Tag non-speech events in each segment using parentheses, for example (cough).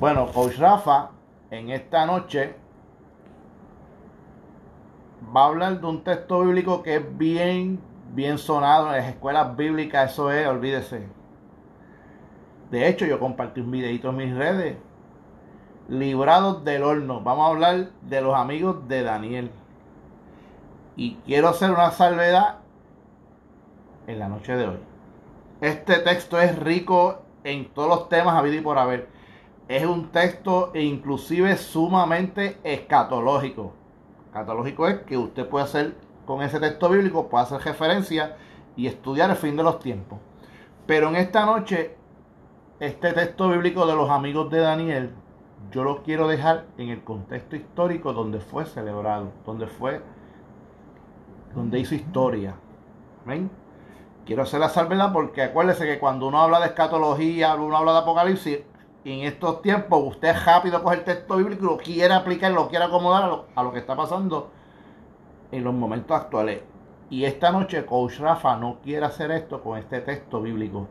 Bueno, Coach Rafa, en esta noche va a hablar de un texto bíblico que es bien, bien sonado en las escuelas bíblicas. Eso es, olvídese. De hecho, yo compartí un videito en mis redes. Librados del horno. Vamos a hablar de los amigos de Daniel. Y quiero hacer una salvedad en la noche de hoy. Este texto es rico en todos los temas habido y por haber es un texto e inclusive sumamente escatológico. Escatológico es que usted puede hacer con ese texto bíblico, puede hacer referencia y estudiar el fin de los tiempos. Pero en esta noche, este texto bíblico de los amigos de Daniel, yo lo quiero dejar en el contexto histórico donde fue celebrado, donde fue, donde hizo historia. ¿Ven? Quiero hacer la salvedad porque acuérdese que cuando uno habla de escatología, uno habla de apocalipsis, en estos tiempos usted rápido coge el texto bíblico y lo quiere aplicar, lo quiere acomodar a lo, que está pasando en los momentos actuales. Y esta noche Coach Rafa no quiere hacer esto con este texto bíblico.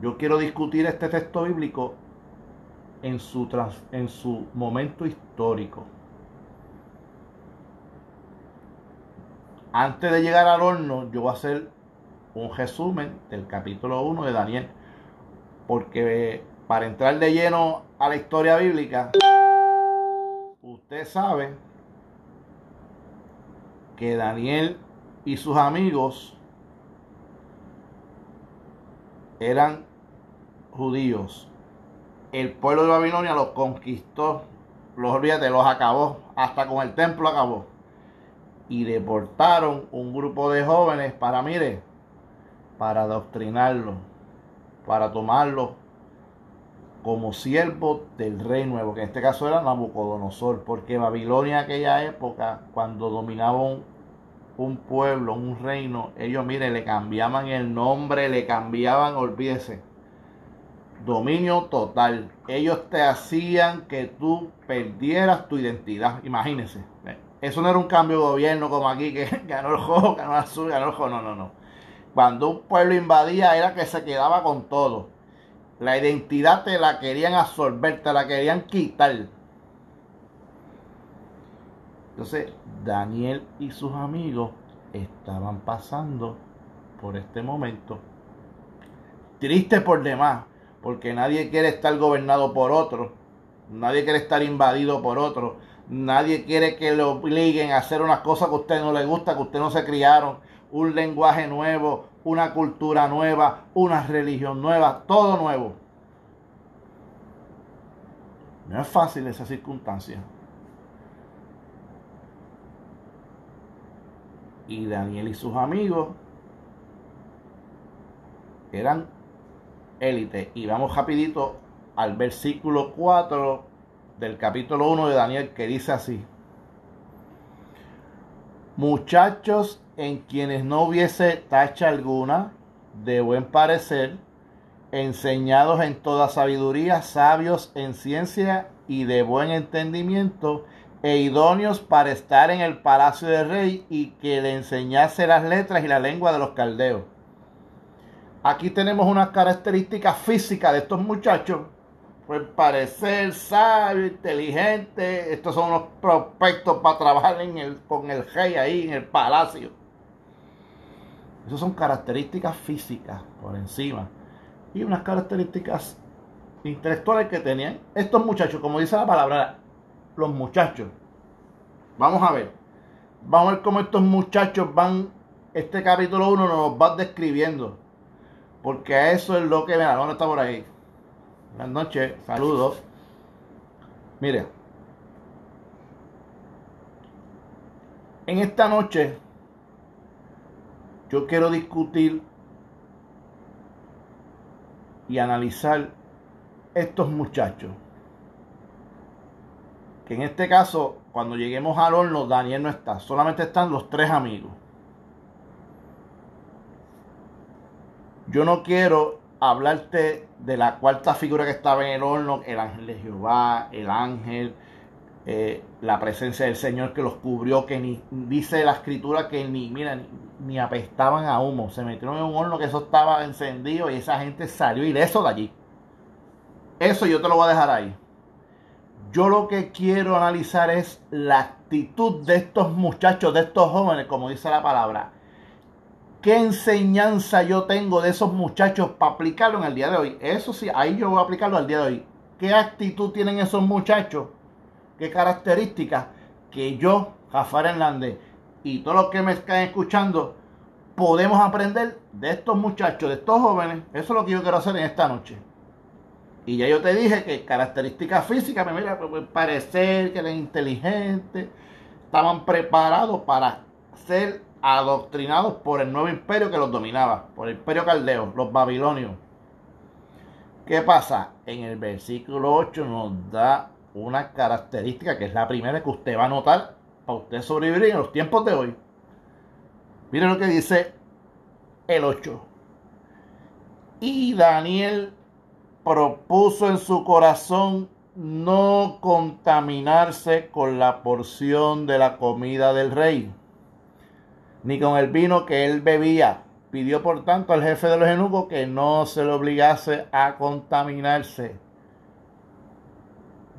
Yo quiero discutir este texto bíblico en su, en su momento histórico. Antes de llegar al horno, yo voy a hacer un resumen del capítulo 1 de Daniel. Porque para entrar de lleno a la historia bíblica, usted sabe que Daniel y sus amigos eran judíos. El pueblo de Babilonia los conquistó, los olvídate, los acabó, hasta con el templo acabó. Y deportaron un grupo de jóvenes para, mire, para adoctrinarlos, para tomarlos como siervo del rey nuevo, que en este caso era Nabucodonosor, porque Babilonia en aquella época, cuando dominaban un pueblo, un reino, ellos, mire, le cambiaban el nombre, le cambiaban, olvídese, dominio total. Ellos te hacían que tú perdieras tu identidad, imagínense. Eso no era un cambio de gobierno como aquí, que (laughs) ganó el rojo, ganó el azul, ganó el rojo, no, no, no. Cuando un pueblo invadía era que se quedaba con todo la identidad te la querían absorber, te la querían quitar. Entonces, Daniel y sus amigos estaban pasando por este momento. Triste por demás, porque nadie quiere estar gobernado por otro. Nadie quiere estar invadido por otro. Nadie quiere que lo obliguen a hacer unas cosas que a usted no le gusta, que usted no se criaron. Un lenguaje nuevo, una cultura nueva, una religión nueva, todo nuevo. No es fácil esa circunstancia. Y Daniel y sus amigos eran élite. Y vamos rapidito al versículo 4 del capítulo 1 de Daniel que dice así. Muchachos en quienes no hubiese tacha alguna, de buen parecer, enseñados en toda sabiduría, sabios en ciencia y de buen entendimiento, e idóneos para estar en el palacio del rey y que le enseñase las letras y la lengua de los caldeos. Aquí tenemos unas características físicas de estos muchachos. Pues parecer sabio, inteligente. Estos son los prospectos para trabajar en el, con el rey ahí en el palacio. Esas son características físicas por encima. Y unas características intelectuales que tenían estos muchachos, como dice la palabra, los muchachos. Vamos a ver. Vamos a ver cómo estos muchachos van, este capítulo 1 nos va describiendo. Porque eso es lo que, mira, ¿dónde está por ahí? Buenas noches, saludos. Mire, en esta noche yo quiero discutir y analizar estos muchachos. Que en este caso, cuando lleguemos al horno, Daniel no está, solamente están los tres amigos. Yo no quiero hablarte de la cuarta figura que estaba en el horno, el ángel de Jehová, el ángel, eh, la presencia del Señor que los cubrió, que ni dice la escritura que ni, mira, ni, apestaban a humo. Se metieron en un horno que eso estaba encendido y esa gente salió ileso de allí. Eso yo te lo voy a dejar ahí. yo lo que quiero analizar es la actitud de estos muchachos, de estos jóvenes, como dice la palabra. ¿Qué enseñanza yo tengo de esos muchachos para aplicarlo en el día de hoy? Eso sí, ahí yo voy a aplicarlo al día de hoy. ¿Qué actitud tienen esos muchachos? ¿Qué características que yo, Jafar Hernández, y todos los que me están escuchando, podemos aprender de estos muchachos, de estos jóvenes? Eso es lo que yo quiero hacer en esta noche. Y ya yo te dije que características físicas, me mira, pues, parecer que eran inteligentes, estaban preparados para ser adoctrinados por el nuevo imperio que los dominaba, por el imperio caldeo, los babilonios. ¿Qué pasa? En el versículo 8 nos da una característica que es la primera que usted va a notar para usted sobrevivir en los tiempos de hoy. Miren lo que dice el 8. Y Daniel propuso en su corazón no contaminarse con la porción de la comida del rey, ni con el vino que él bebía. Pidió por tanto al jefe de los eunucos que no se le obligase a contaminarse.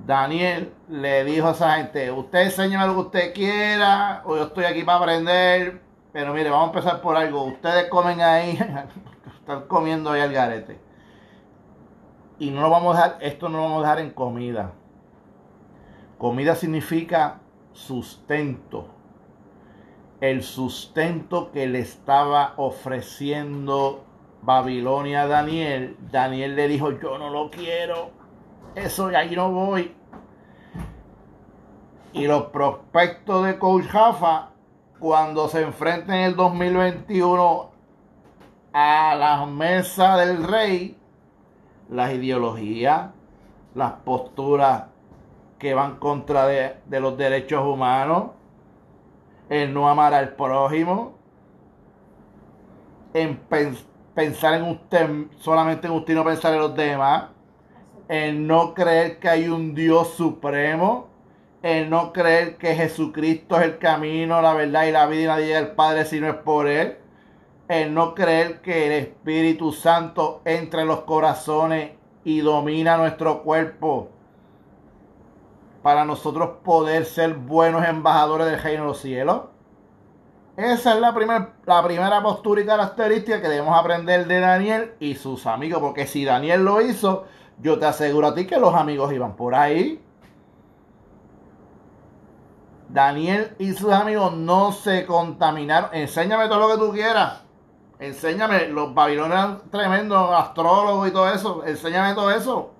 Daniel le dijo a esa gente, usted enséñame lo que usted quiera, o yo estoy aquí para aprender, pero mire, vamos a empezar por algo. Ustedes comen ahí, (laughs) están comiendo ahí al garete y no lo vamos a dejar, esto no lo vamos a dejar en comida. Comida significa sustento. El sustento que le estaba ofreciendo Babilonia a Daniel, Daniel le dijo, yo no lo quiero, eso de ahí no voy. Y los prospectos de Coach cuando se enfrenten en el 2021 a la mesa del rey, las ideologías, las posturas que van contra de, los derechos humanos, el no amar al prójimo, en pensar en usted, solamente en usted y no pensar en los demás, el no creer que hay un Dios supremo, el no creer que Jesucristo es el camino, la verdad y la vida y nadie llega al Padre si no es por Él el no creer que el Espíritu Santo entre en los corazones y domina nuestro cuerpo para nosotros poder ser buenos embajadores del reino de los cielos. Esa es la, la primera postura y característica que debemos aprender de Daniel y sus amigos, porque si Daniel lo hizo, yo te aseguro a ti que los amigos iban por ahí. Daniel y sus amigos no se contaminaron. Enséñame todo lo que tú quieras Enséñame, los babilonios tremendos astrólogos y todo eso. Enséñame todo eso.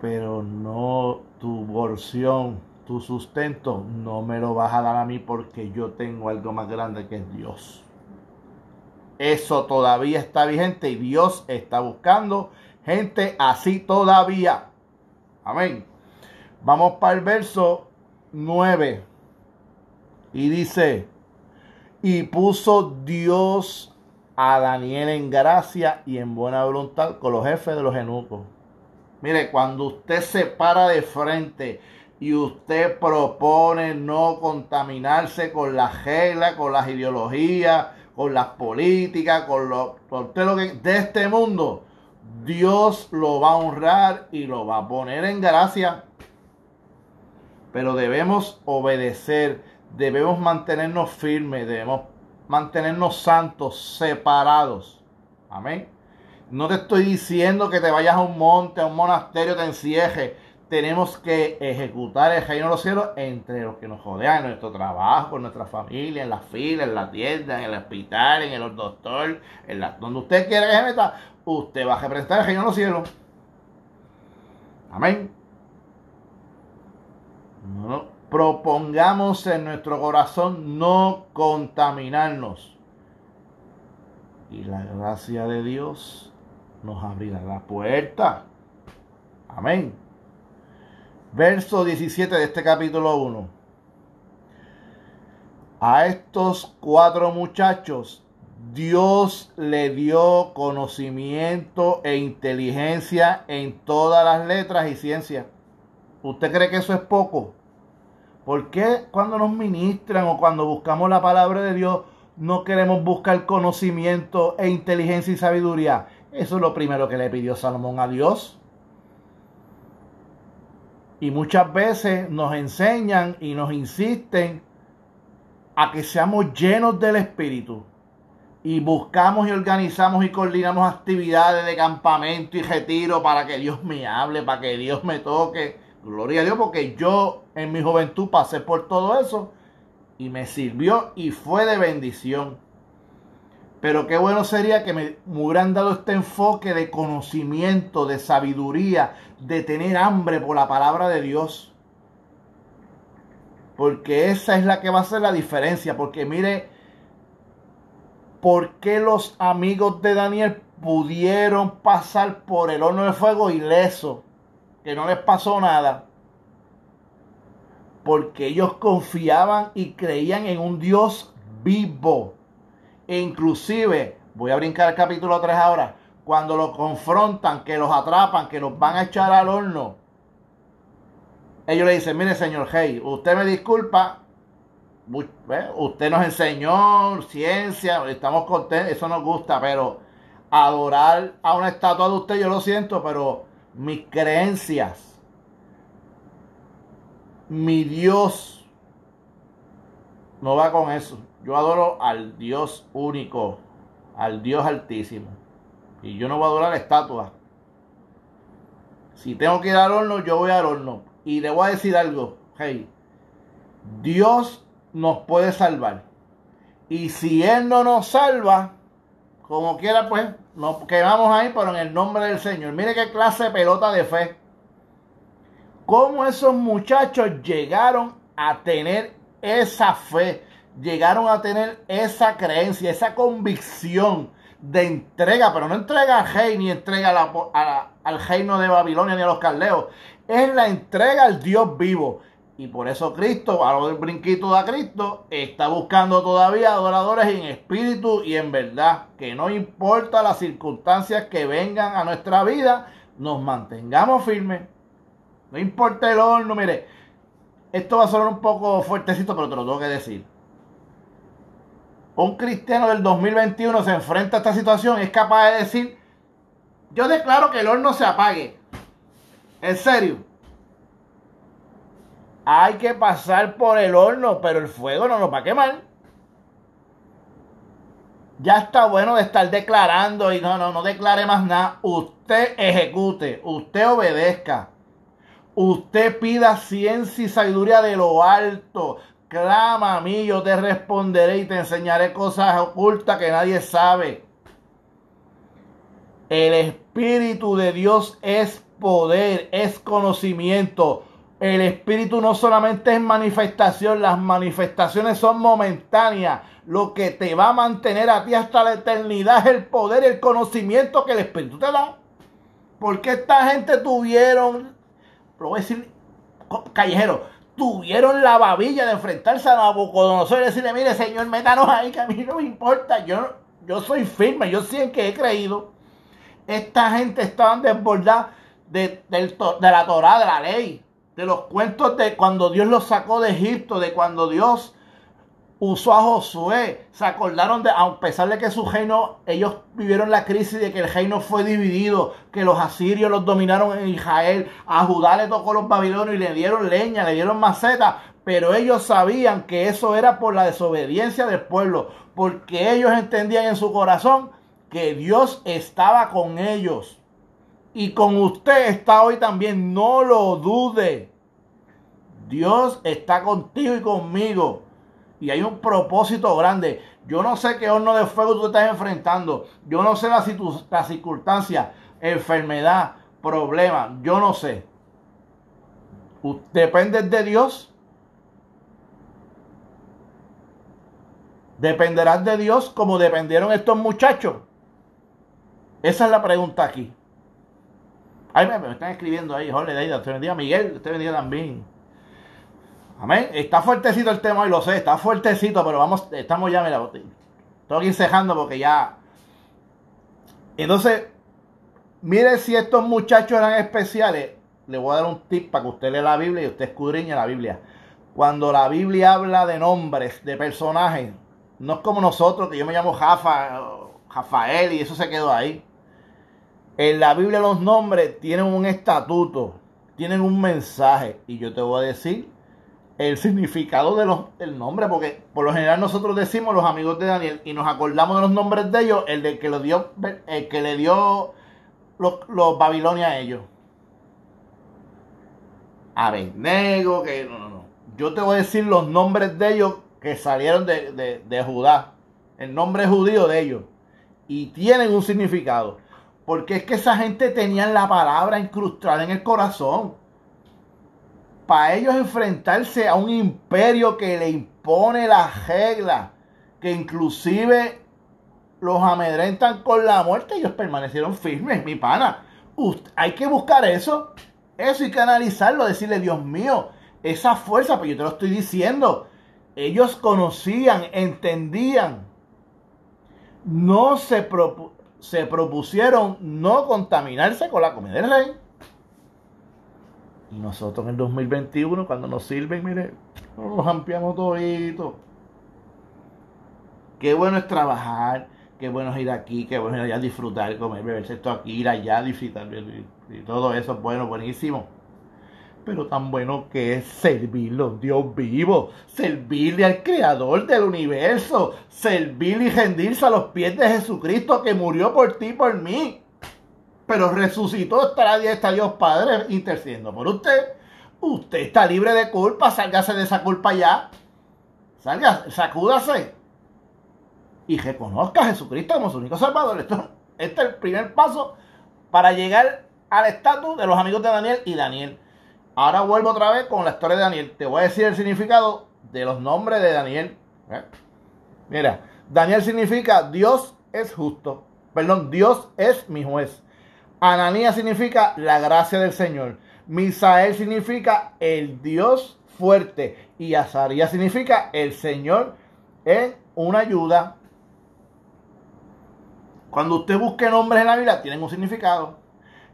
Pero no tu porción, tu sustento, no me lo vas a dar a mí porque yo tengo algo más grande que es Dios. Eso todavía está vigente y Dios está buscando gente así todavía. Amén. Vamos para el verso 9. Y dice, y puso Dios a Daniel en gracia y en buena voluntad con los jefes de los eunucos. Mire, cuando usted se para de frente y usted propone no contaminarse con las reglas, con las ideologías, con las políticas, con lo, con lo que de este mundo, Dios lo va a honrar y lo va a poner en gracia. Pero debemos obedecer debemos mantenernos firmes, debemos mantenernos santos, separados. Amén. No te estoy diciendo que te vayas a un monte, a un monasterio, te encierres. Tenemos que ejecutar el reino de los cielos entre los que nos rodean, en nuestro trabajo, con nuestra familia, en la fila, en la tienda, en el hospital, en el doctor, en la, donde usted quiera que se meta, usted va a representar el reino de los cielos. Amén. Propongamos en nuestro corazón no contaminarnos. Y la gracia de Dios nos abrirá la puerta. Amén. Verso 17 de este capítulo 1. A estos cuatro muchachos Dios le dio conocimiento e inteligencia en todas las letras y ciencias. ¿Usted cree que eso es poco? ¿Por qué cuando nos ministran o cuando buscamos la palabra de Dios no queremos buscar conocimiento e inteligencia y sabiduría? Eso es lo primero que le pidió Salomón a Dios. Y muchas veces nos enseñan y nos insisten a que seamos llenos del Espíritu. Y buscamos y organizamos y coordinamos actividades de campamento y retiro para que Dios me hable, para que Dios me toque. Gloria a Dios, porque yo en mi juventud pasé por todo eso y me sirvió y fue de bendición. Pero qué bueno sería que me, hubieran dado este enfoque de conocimiento, de sabiduría, de tener hambre por la palabra de Dios. Porque esa es la que va a hacer la diferencia. Porque mire, ¿por qué los amigos de Daniel pudieron pasar por el horno de fuego ileso? Que no les pasó nada. Porque ellos confiaban y creían en un Dios vivo e inclusive, voy a brincar al capítulo 3 ahora, cuando los confrontan, que los atrapan, que los van a echar al horno, ellos le dicen, mire señor Hey, usted me disculpa, usted nos enseñó ciencia, estamos contentos, eso nos gusta, pero adorar a una estatua de usted, yo lo siento, pero mis creencias, mi Dios, no va con eso. Yo adoro al Dios único, al Dios altísimo. Y yo no voy a adorar estatuas. Si tengo que ir al horno, yo voy al horno. Y le voy a decir algo, hey, Dios nos puede salvar. Y si Él no nos salva, como quiera, pues nos quedamos ahí, pero en el nombre del Señor. Mire qué clase de pelota de fe. Cómo esos muchachos llegaron a tener esa fe llegaron a tener esa creencia, esa convicción de entrega, pero no entrega al rey ni entrega al reino de Babilonia ni a los caldeos, es la entrega al Dios vivo. Y por eso Cristo, a lo del brinquito de Cristo, está buscando todavía adoradores en espíritu y en verdad. Que no importa las circunstancias que vengan a nuestra vida, nos mantengamos firmes. No importa el horno, mire, esto va a sonar un poco fuertecito, pero te lo tengo que decir un cristiano del 2021 se enfrenta a esta situación, es capaz de decir, yo declaro que el horno se apague. En serio. Hay que pasar por el horno, pero el fuego no nos va a quemar. Ya está bueno de estar declarando y no, no, no declare más nada. Usted ejecute, usted obedezca. Usted pida ciencia y sabiduría de lo alto. Clama a mí, yo te responderé y te enseñaré cosas ocultas que nadie sabe. El Espíritu de Dios es poder, es conocimiento. El Espíritu no solamente es manifestación, las manifestaciones son momentáneas. Lo que te va a mantener a ti hasta la eternidad es el poder el conocimiento que el Espíritu te da. Porque esta gente tuvieron, lo voy a decir callejero, tuvieron la babilla de enfrentarse a Nabucodonosor y decirle, mire señor, métanos ahí que a mí no me importa, yo, yo soy firme, yo sí en que he creído. Esta gente estaba desbordada de, de, de la Torah, de la ley, de los cuentos de cuando Dios los sacó de Egipto, de cuando Dios usó a Josué. Se acordaron de, a pesar de que su reino, ellos vivieron la crisis de que el reino fue dividido, que los asirios los dominaron en Israel, a Judá le tocó los babilonios y le dieron leña, le dieron maceta, pero ellos sabían que eso era por la desobediencia del pueblo, porque ellos entendían en su corazón que Dios estaba con ellos. Y con usted está hoy también, no lo dude. Dios está contigo y conmigo y hay un propósito grande. Yo no sé qué horno de fuego tú estás enfrentando. Yo no sé la, la circunstancia, enfermedad, problema. Yo no sé. ¿Dependes de Dios? ¿Dependerás de Dios como dependieron estos muchachos? Esa es la pregunta aquí. Ay, me, están escribiendo ahí, Jorge, Usted bendiga Miguel, usted bendiga también. Amén. Está fuertecito el tema y lo sé, está fuertecito, pero vamos, estamos ya, mira, tengo que ir cejando porque ya. Entonces, mire si estos muchachos eran especiales. Le voy a dar un tip para que usted lea la Biblia y usted escudriñe la Biblia. Cuando la Biblia habla de nombres, de personajes, no es como nosotros, que yo me llamo Jafa, Rafael y eso se quedó ahí. En la Biblia los nombres tienen un estatuto tienen un mensaje y yo te voy a decir el significado de los, del nombre, porque por lo general nosotros decimos los amigos de Daniel y nos acordamos de los nombres de ellos, el de que dio, el que le dio los, los Babilonia a ellos. Abednego, que no, no, no. Yo te voy a decir los nombres de ellos que salieron de, de, de Judá, el nombre judío de ellos, y tienen un significado. Porque es que esa gente tenía la palabra incrustada en el corazón para ellos enfrentarse a un imperio que le impone las reglas, que inclusive los amedrentan con la muerte, ellos permanecieron firmes, mi pana. hay que buscar eso, eso hay que analizarlo, decirle, Dios mío, esa fuerza, pues yo te lo estoy diciendo, ellos conocían, entendían, no se, se propusieron no contaminarse con la comida del rey. Y nosotros en el 2021, cuando nos sirven, mire, nos ampliamos todito. Qué bueno es trabajar, qué bueno es ir aquí, qué bueno es ir allá disfrutar, comer, beberse esto aquí, ir allá, disfrutar, y todo eso es bueno, buenísimo. Pero tan bueno que es servirle a Dios vivo, servirle al Creador del universo, servirle y rendirse a los pies de Jesucristo que murió por ti y por mí pero resucitó, estará está Dios Padre intercediendo por usted. Usted está libre de culpa, sálgase de esa culpa ya. Salga, sacúdase. Y reconozca a Jesucristo como su único salvador. Esto, este es el primer paso para llegar al estatus de los amigos de Daniel y Daniel. Ahora vuelvo otra vez con la historia de Daniel. Te voy a decir el significado de los nombres de Daniel. ¿Eh? Mira, Daniel significa Dios es justo. Perdón, Dios es mi juez. Ananías significa la gracia del Señor. Misael significa el Dios fuerte. Y Azarías significa el Señor es una ayuda. Cuando usted busque nombres en la Biblia, tienen un significado.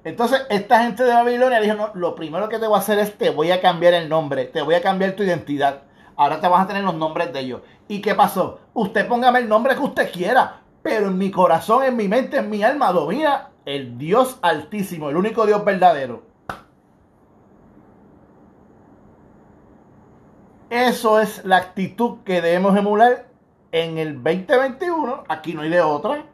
Entonces, esta gente de Babilonia dijo, no, lo primero que te voy a hacer es, te voy a cambiar el nombre, te voy a cambiar tu identidad. Ahora te vas a tener los nombres de ellos. ¿Y qué pasó? Usted póngame el nombre que usted quiera, pero en mi corazón, en mi mente, en mi alma, domina el Dios altísimo, el único Dios verdadero. Eso es la actitud que debemos emular en el 2021. Aquí no hay de otra.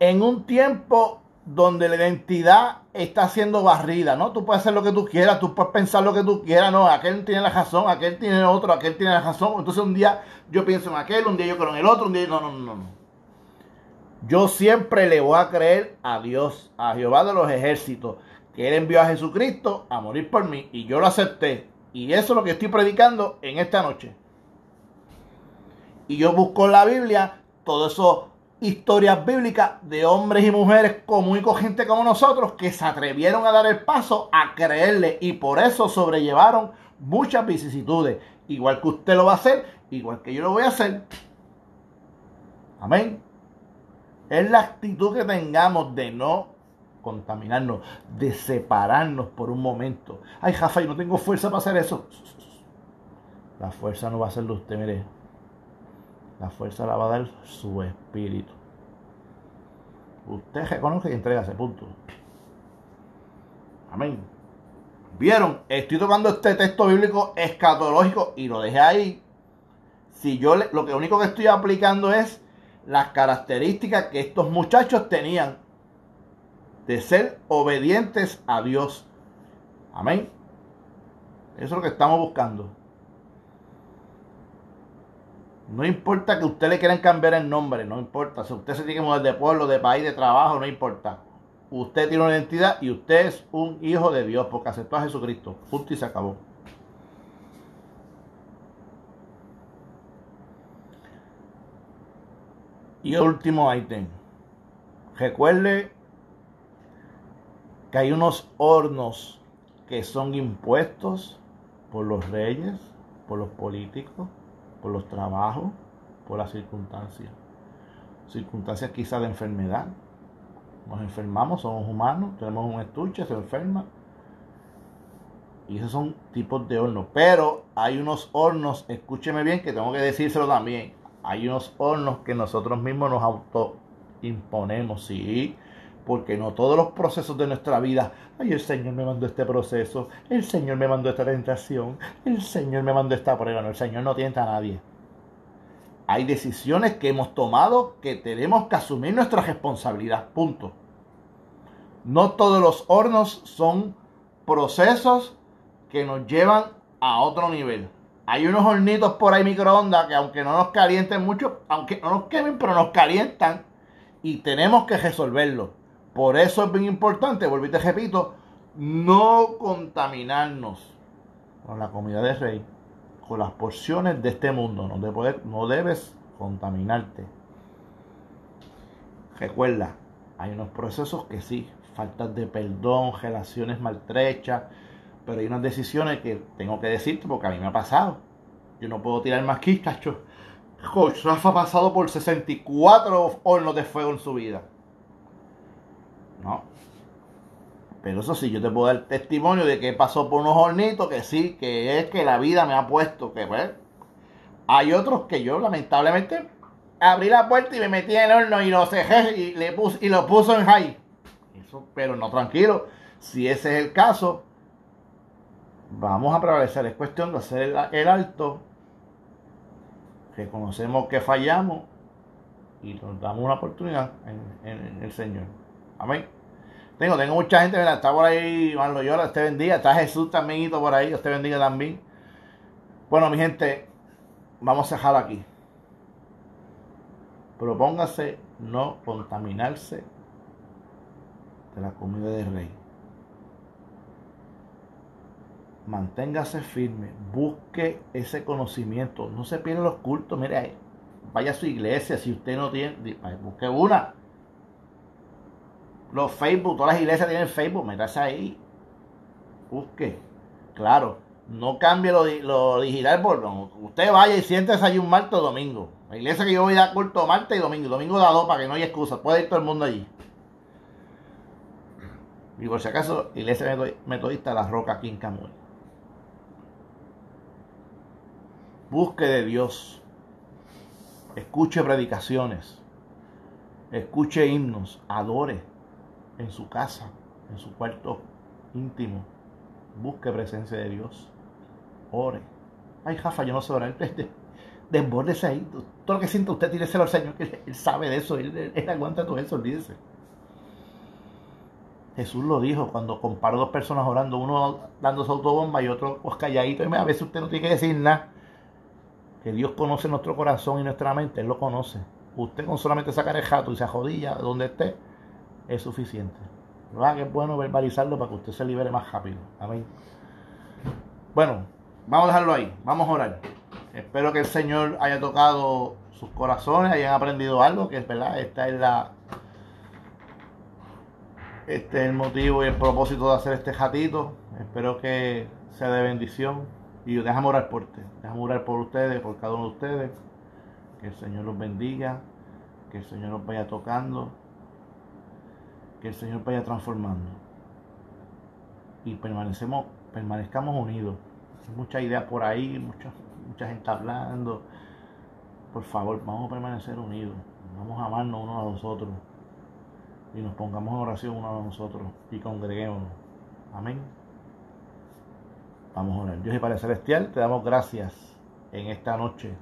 En un tiempo donde la identidad está siendo barrida, ¿no? Tú puedes hacer lo que tú quieras, tú puedes pensar lo que tú quieras, no, aquel tiene la razón, aquel tiene otro, aquel tiene la razón. Entonces un día yo pienso en aquel, un día yo creo en el otro, un día no, no, no, no. Yo siempre le voy a creer a Dios, a Jehová de los ejércitos, que Él envió a Jesucristo a morir por mí y yo lo acepté. Y eso es lo que estoy predicando en esta noche. Y yo busco en la Biblia todo eso historias bíblicas de hombres y mujeres común y corriente como nosotros que se atrevieron a dar el paso a creerle y por eso sobrellevaron muchas vicisitudes. Igual que usted lo va a hacer, igual que yo lo voy a hacer. Amén. Es la actitud que tengamos de no contaminarnos, de separarnos por un momento. Ay, Jafa, yo no tengo fuerza para hacer eso. La fuerza no va a ser de usted, mire. La fuerza la va a dar su espíritu. Usted reconoce y entrega ese punto. Amén. ¿Vieron? Estoy tocando este texto bíblico escatológico y lo dejé ahí. Si yo lo que único que estoy aplicando es las características que estos muchachos tenían de ser obedientes a Dios. Amén. Eso es lo que estamos buscando. No importa que usted le quieran cambiar el nombre, no importa. Si usted se tiene que mudar de pueblo, de país, de trabajo, no importa. Usted tiene una identidad y usted es un hijo de Dios porque aceptó a Jesucristo. Punto y se acabó. Y último ítem. Recuerde que hay unos hornos que son impuestos por los reyes, por los políticos, por los trabajos, por las circunstancias. Circunstancias quizás de enfermedad. Nos enfermamos, somos humanos, tenemos un estuche, se enferma. Y esos son tipos de hornos. Pero hay unos hornos, escúcheme bien que tengo que decírselo también hay unos hornos que nosotros mismos nos autoimponemos, sí, Porque no todos los procesos de nuestra vida, ay, el Señor me mandó este proceso, el Señor me mandó esta tentación, el Señor me mandó esta prueba. No, el Señor no tienta a nadie. Hay decisiones que hemos tomado que tenemos que asumir nuestra responsabilidad. Punto. No todos los hornos son procesos que nos llevan a otro nivel. Hay unos hornitos por ahí microondas que aunque no nos calienten mucho, aunque no nos quemen, pero nos calientan y tenemos que resolverlo. Por eso es bien importante, volví te repito, no contaminarnos con la comida de rey, con las porciones de este mundo. No, no debes contaminarte. Recuerda, hay unos procesos que sí, faltas de perdón, relaciones maltrechas, pero hay unas decisiones que tengo que decirte porque a mí me ha pasado. Yo no puedo tirar más aquí, cacho. Rafa ha pasado por 64 hornos de fuego en su vida. No. Pero eso sí, yo te puedo dar testimonio de que pasó por unos hornitos, que sí, que es que la vida me ha puesto, que pues. Hay otros que yo lamentablemente abrí la puerta y me metí en el horno y lo cejé y, le puse, y lo puso en high. Eso, pero no tranquilo. Si ese es el caso, vamos a prevalecer. Es cuestión de hacer el, alto. Reconocemos que fallamos y nos damos una oportunidad en, el Señor. Amén. Tengo, tengo mucha gente, que está por ahí, Juan Loyola, usted bendiga, está Jesús también por ahí, usted bendiga también. Bueno, mi gente, vamos a dejar aquí. Propóngase no contaminarse de la comida del rey manténgase firme, busque ese conocimiento, no se pierda los cultos, mire, vaya a su iglesia, si usted no tiene, busque una. Los Facebook, todas las iglesias tienen Facebook, métase ahí, busque, claro, no cambie lo, digital, por, usted vaya y siéntese ahí un martes o domingo. La iglesia que yo voy a dar culto martes y domingo, domingo da dos para que no haya excusa, puede ir todo el mundo allí. Y por si acaso, iglesia metodista La Roca aquí en Camuel. Busque de Dios. Escuche predicaciones. Escuche himnos. Adore en su casa, en su cuarto íntimo. Busque presencia de Dios. Ore. Ay, Jafa, yo no sé orar. (laughs) Desbórdese ahí. Todo lo que sienta usted, tírese al Señor, Él sabe de eso. Él, aguanta todo eso, olvídese. Jesús lo dijo cuando comparó dos personas orando, uno dando su autobomba y otro pues calladito. A veces usted no tiene que decir nada que Dios conoce nuestro corazón y nuestra mente, Él lo conoce. Usted con solamente sacar el jato y se jodilla donde esté, es suficiente. ¿Verdad que es bueno verbalizarlo para que usted se libere más rápido? Amén. Bueno, vamos a dejarlo ahí, vamos a orar. Espero que el Señor haya tocado sus corazones, hayan aprendido algo, que es verdad, esta es la este es el motivo y el propósito de hacer este jatito. Espero que sea de bendición. Y déjame orar por ti, déjame orar por ustedes, por cada uno de ustedes. Que el Señor los bendiga, que el Señor los vaya tocando, que el Señor vaya transformando. Y permanecemos, permanezcamos unidos. Hay muchas ideas por ahí, mucha, mucha gente hablando. Por favor, vamos a permanecer unidos. Vamos a amarnos unos a los otros. Y nos pongamos en oración unos a nosotros y congreguémonos. Amén. Vamos a orar. Dios y Padre Celestial, te damos gracias en esta noche